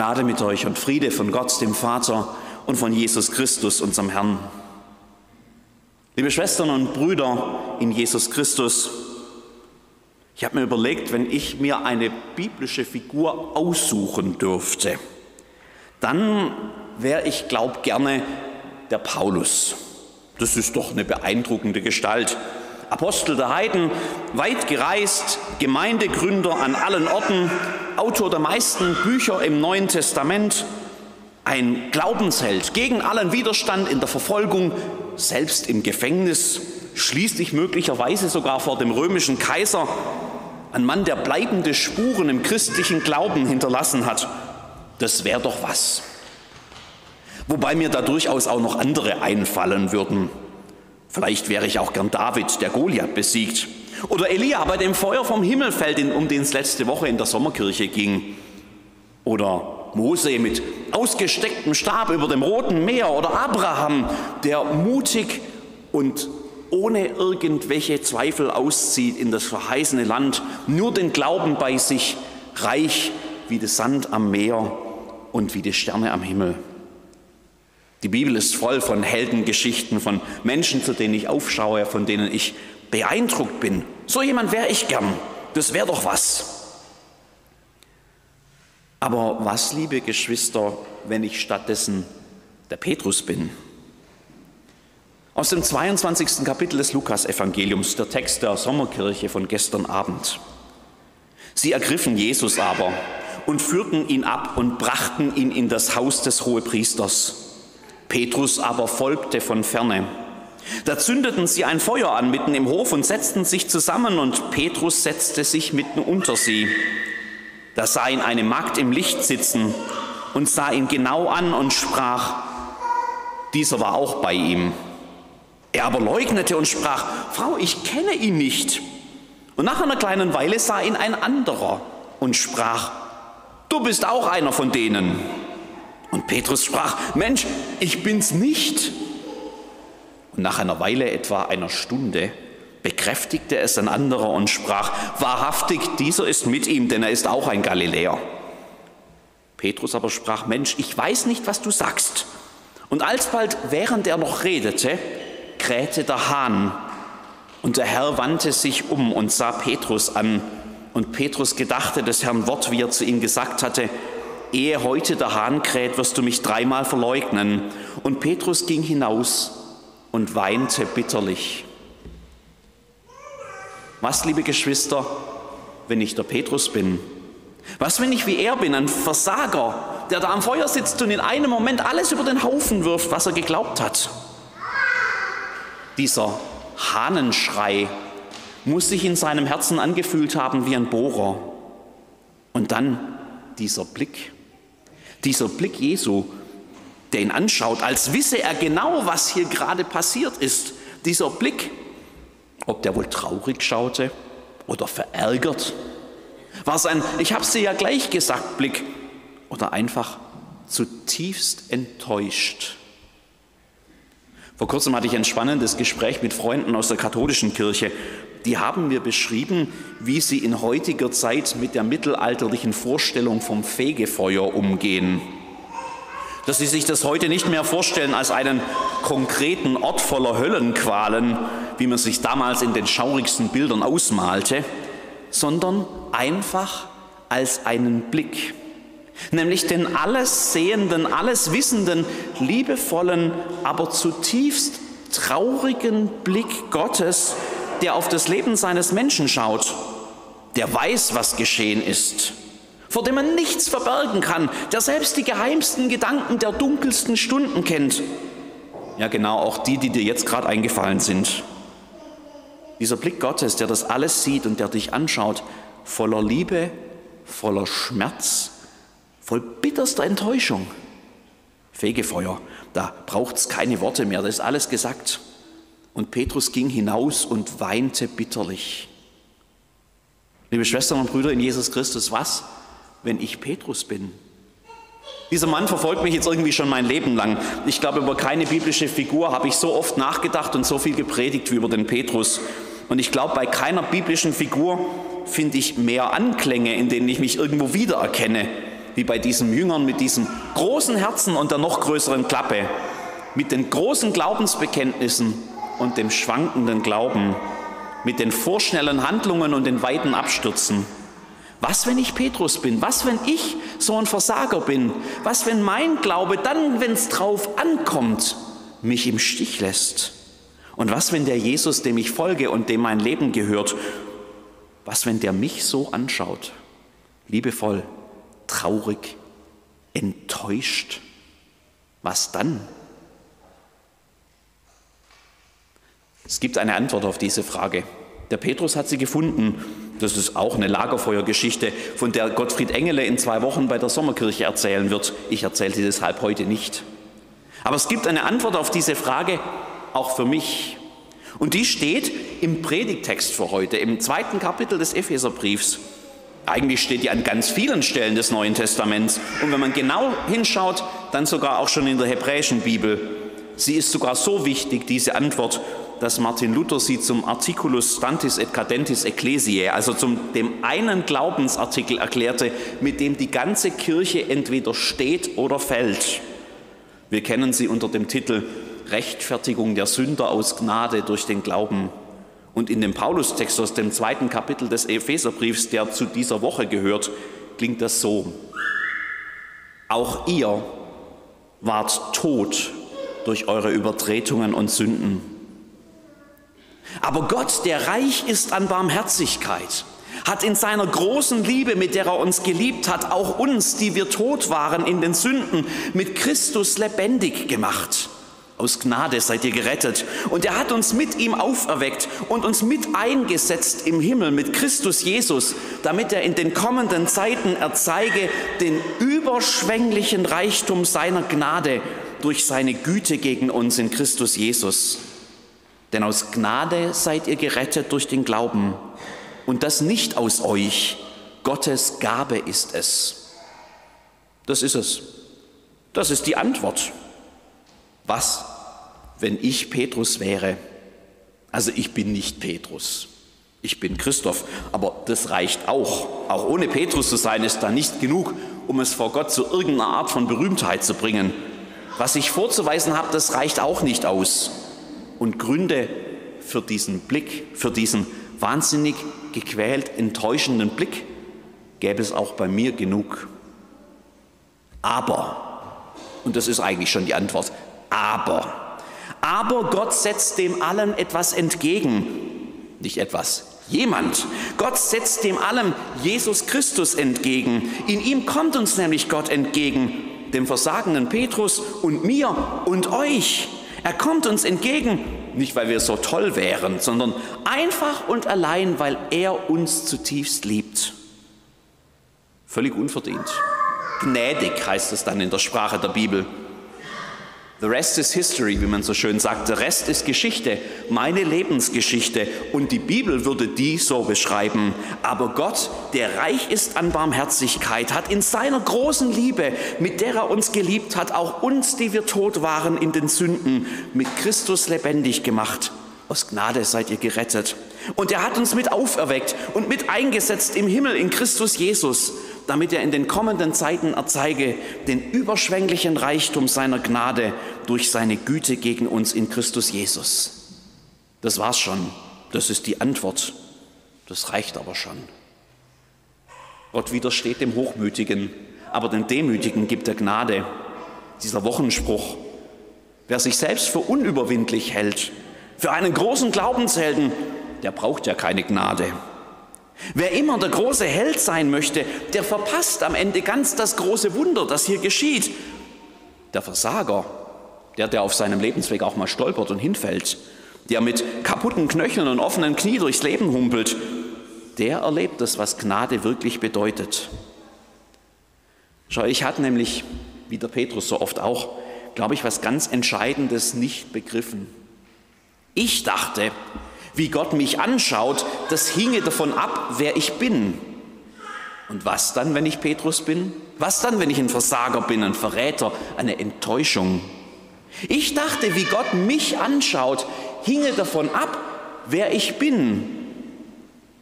Gnade mit euch und Friede von Gott, dem Vater und von Jesus Christus, unserem Herrn. Liebe Schwestern und Brüder in Jesus Christus, ich habe mir überlegt, wenn ich mir eine biblische Figur aussuchen dürfte, dann wäre ich, glaub, gerne der Paulus. Das ist doch eine beeindruckende Gestalt. Apostel der Heiden, weit gereist, Gemeindegründer an allen Orten, Autor der meisten Bücher im Neuen Testament, ein Glaubensheld gegen allen Widerstand in der Verfolgung, selbst im Gefängnis, schließlich möglicherweise sogar vor dem römischen Kaiser, ein Mann, der bleibende Spuren im christlichen Glauben hinterlassen hat. Das wäre doch was. Wobei mir da durchaus auch noch andere einfallen würden. Vielleicht wäre ich auch gern David, der Goliath besiegt. Oder Elia bei dem Feuer vom Himmel fällt, um den es letzte Woche in der Sommerkirche ging. Oder Mose mit ausgestecktem Stab über dem Roten Meer. Oder Abraham, der mutig und ohne irgendwelche Zweifel auszieht in das verheißene Land, nur den Glauben bei sich, reich wie der Sand am Meer und wie die Sterne am Himmel. Die Bibel ist voll von Heldengeschichten, von Menschen, zu denen ich aufschaue, von denen ich beeindruckt bin. So jemand wäre ich gern. Das wäre doch was. Aber was, liebe Geschwister, wenn ich stattdessen der Petrus bin? Aus dem 22. Kapitel des Lukas-Evangeliums, der Text der Sommerkirche von gestern Abend. Sie ergriffen Jesus aber und führten ihn ab und brachten ihn in das Haus des Hohepriesters. Petrus aber folgte von ferne. Da zündeten sie ein Feuer an mitten im Hof und setzten sich zusammen, und Petrus setzte sich mitten unter sie. Da sah ihn eine Magd im Licht sitzen und sah ihn genau an und sprach, dieser war auch bei ihm. Er aber leugnete und sprach, Frau, ich kenne ihn nicht. Und nach einer kleinen Weile sah ihn ein anderer und sprach, du bist auch einer von denen. Und Petrus sprach, Mensch, ich bin's nicht. Nach einer Weile, etwa einer Stunde, bekräftigte es ein anderer und sprach, wahrhaftig, dieser ist mit ihm, denn er ist auch ein Galiläer. Petrus aber sprach, Mensch, ich weiß nicht, was du sagst. Und alsbald, während er noch redete, krähte der Hahn. Und der Herr wandte sich um und sah Petrus an. Und Petrus gedachte des Herrn Wort, wie er zu ihm gesagt hatte, ehe heute der Hahn kräht, wirst du mich dreimal verleugnen. Und Petrus ging hinaus und weinte bitterlich. Was, liebe Geschwister, wenn ich der Petrus bin? Was, wenn ich wie er bin, ein Versager, der da am Feuer sitzt und in einem Moment alles über den Haufen wirft, was er geglaubt hat? Dieser Hahnenschrei muss sich in seinem Herzen angefühlt haben wie ein Bohrer. Und dann dieser Blick. Dieser Blick Jesu, der ihn anschaut, als wisse er genau, was hier gerade passiert ist. Dieser Blick, ob der wohl traurig schaute oder verärgert, war sein, ich habe sie ja gleich gesagt, Blick oder einfach zutiefst enttäuscht. Vor kurzem hatte ich ein spannendes Gespräch mit Freunden aus der katholischen Kirche. Die haben mir beschrieben, wie sie in heutiger Zeit mit der mittelalterlichen Vorstellung vom Fegefeuer umgehen. Dass sie sich das heute nicht mehr vorstellen als einen konkreten Ort voller Höllenqualen, wie man sich damals in den schaurigsten Bildern ausmalte, sondern einfach als einen Blick, nämlich den alles sehenden, alles wissenden, liebevollen, aber zutiefst traurigen Blick Gottes, der auf das Leben seines Menschen schaut, der weiß, was geschehen ist, vor dem man nichts verbergen kann, der selbst die geheimsten Gedanken der dunkelsten Stunden kennt. Ja, genau, auch die, die dir jetzt gerade eingefallen sind. Dieser Blick Gottes, der das alles sieht und der dich anschaut, voller Liebe, voller Schmerz, voll bitterster Enttäuschung. Fegefeuer, da braucht es keine Worte mehr, das ist alles gesagt. Und Petrus ging hinaus und weinte bitterlich. Liebe Schwestern und Brüder in Jesus Christus, was, wenn ich Petrus bin? Dieser Mann verfolgt mich jetzt irgendwie schon mein Leben lang. Ich glaube, über keine biblische Figur habe ich so oft nachgedacht und so viel gepredigt wie über den Petrus. Und ich glaube, bei keiner biblischen Figur finde ich mehr Anklänge, in denen ich mich irgendwo wiedererkenne, wie bei diesen Jüngern mit diesem großen Herzen und der noch größeren Klappe, mit den großen Glaubensbekenntnissen und dem schwankenden Glauben, mit den vorschnellen Handlungen und den weiten Abstürzen. Was, wenn ich Petrus bin? Was, wenn ich so ein Versager bin? Was, wenn mein Glaube dann, wenn es drauf ankommt, mich im Stich lässt? Und was, wenn der Jesus, dem ich folge und dem mein Leben gehört, was, wenn der mich so anschaut? Liebevoll, traurig, enttäuscht. Was dann? Es gibt eine Antwort auf diese Frage. Der Petrus hat sie gefunden. Das ist auch eine Lagerfeuergeschichte, von der Gottfried Engele in zwei Wochen bei der Sommerkirche erzählen wird. Ich erzähle sie deshalb heute nicht. Aber es gibt eine Antwort auf diese Frage, auch für mich. Und die steht im Predigtext für heute, im zweiten Kapitel des Epheserbriefs. Eigentlich steht die an ganz vielen Stellen des Neuen Testaments. Und wenn man genau hinschaut, dann sogar auch schon in der hebräischen Bibel. Sie ist sogar so wichtig, diese Antwort, dass Martin Luther sie zum Articulus Stantis et Cadentis Ecclesiae, also zum dem einen Glaubensartikel erklärte, mit dem die ganze Kirche entweder steht oder fällt. Wir kennen sie unter dem Titel Rechtfertigung der Sünder aus Gnade durch den Glauben. Und in dem Paulustext aus dem zweiten Kapitel des Epheserbriefs, der zu dieser Woche gehört, klingt das so. Auch ihr wart tot durch eure Übertretungen und Sünden. Aber Gott, der reich ist an Barmherzigkeit, hat in seiner großen Liebe, mit der er uns geliebt hat, auch uns, die wir tot waren in den Sünden, mit Christus lebendig gemacht. Aus Gnade seid ihr gerettet. Und er hat uns mit ihm auferweckt und uns mit eingesetzt im Himmel mit Christus Jesus, damit er in den kommenden Zeiten erzeige den überschwänglichen Reichtum seiner Gnade durch seine Güte gegen uns in Christus Jesus. Denn aus Gnade seid ihr gerettet durch den Glauben. Und das nicht aus euch. Gottes Gabe ist es. Das ist es. Das ist die Antwort. Was, wenn ich Petrus wäre? Also ich bin nicht Petrus. Ich bin Christoph, aber das reicht auch. Auch ohne Petrus zu sein, ist da nicht genug, um es vor Gott zu irgendeiner Art von Berühmtheit zu bringen. Was ich vorzuweisen habe, das reicht auch nicht aus. Und Gründe für diesen Blick, für diesen wahnsinnig gequält enttäuschenden Blick gäbe es auch bei mir genug. Aber, und das ist eigentlich schon die Antwort, aber. Aber Gott setzt dem allen etwas entgegen. Nicht etwas, jemand. Gott setzt dem allem Jesus Christus entgegen. In ihm kommt uns nämlich Gott entgegen, dem versagenden Petrus und mir und euch. Er kommt uns entgegen, nicht weil wir so toll wären, sondern einfach und allein, weil er uns zutiefst liebt. Völlig unverdient. Gnädig heißt es dann in der Sprache der Bibel. The rest is history, wie man so schön sagt. Der Rest ist Geschichte, meine Lebensgeschichte. Und die Bibel würde die so beschreiben. Aber Gott, der reich ist an Barmherzigkeit, hat in seiner großen Liebe, mit der er uns geliebt hat, auch uns, die wir tot waren in den Sünden, mit Christus lebendig gemacht. Aus Gnade seid ihr gerettet. Und er hat uns mit auferweckt und mit eingesetzt im Himmel in Christus Jesus damit er in den kommenden Zeiten erzeige den überschwänglichen Reichtum seiner Gnade durch seine Güte gegen uns in Christus Jesus. Das war's schon. Das ist die Antwort. Das reicht aber schon. Gott widersteht dem Hochmütigen, aber den Demütigen gibt er Gnade. Dieser Wochenspruch. Wer sich selbst für unüberwindlich hält, für einen großen Glaubenshelden, der braucht ja keine Gnade. Wer immer der große Held sein möchte, der verpasst am Ende ganz das große Wunder, das hier geschieht. Der Versager, der, der auf seinem Lebensweg auch mal stolpert und hinfällt, der mit kaputten Knöcheln und offenen Knie durchs Leben humpelt, der erlebt das, was Gnade wirklich bedeutet. Schau, ich hatte nämlich, wie der Petrus so oft auch, glaube ich, was ganz Entscheidendes nicht begriffen. Ich dachte, wie Gott mich anschaut, das hinge davon ab, wer ich bin. Und was dann, wenn ich Petrus bin? Was dann, wenn ich ein Versager bin, ein Verräter, eine Enttäuschung? Ich dachte, wie Gott mich anschaut, hinge davon ab, wer ich bin.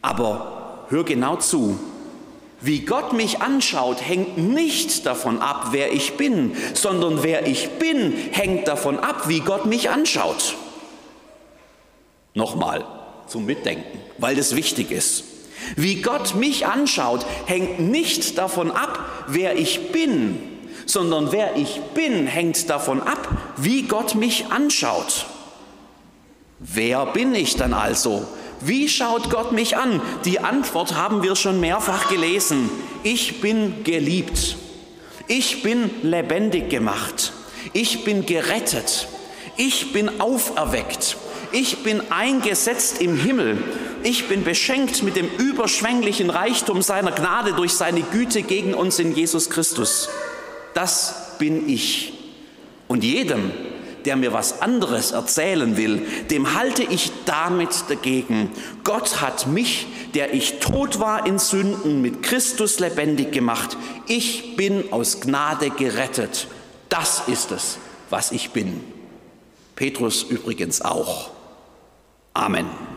Aber hör genau zu. Wie Gott mich anschaut, hängt nicht davon ab, wer ich bin, sondern wer ich bin, hängt davon ab, wie Gott mich anschaut. Nochmal zum Mitdenken, weil das wichtig ist. Wie Gott mich anschaut, hängt nicht davon ab, wer ich bin, sondern wer ich bin, hängt davon ab, wie Gott mich anschaut. Wer bin ich dann also? Wie schaut Gott mich an? Die Antwort haben wir schon mehrfach gelesen. Ich bin geliebt. Ich bin lebendig gemacht. Ich bin gerettet. Ich bin auferweckt. Ich bin eingesetzt im Himmel. Ich bin beschenkt mit dem überschwänglichen Reichtum seiner Gnade durch seine Güte gegen uns in Jesus Christus. Das bin ich. Und jedem, der mir was anderes erzählen will, dem halte ich damit dagegen. Gott hat mich, der ich tot war in Sünden, mit Christus lebendig gemacht. Ich bin aus Gnade gerettet. Das ist es, was ich bin. Petrus übrigens auch. Amen.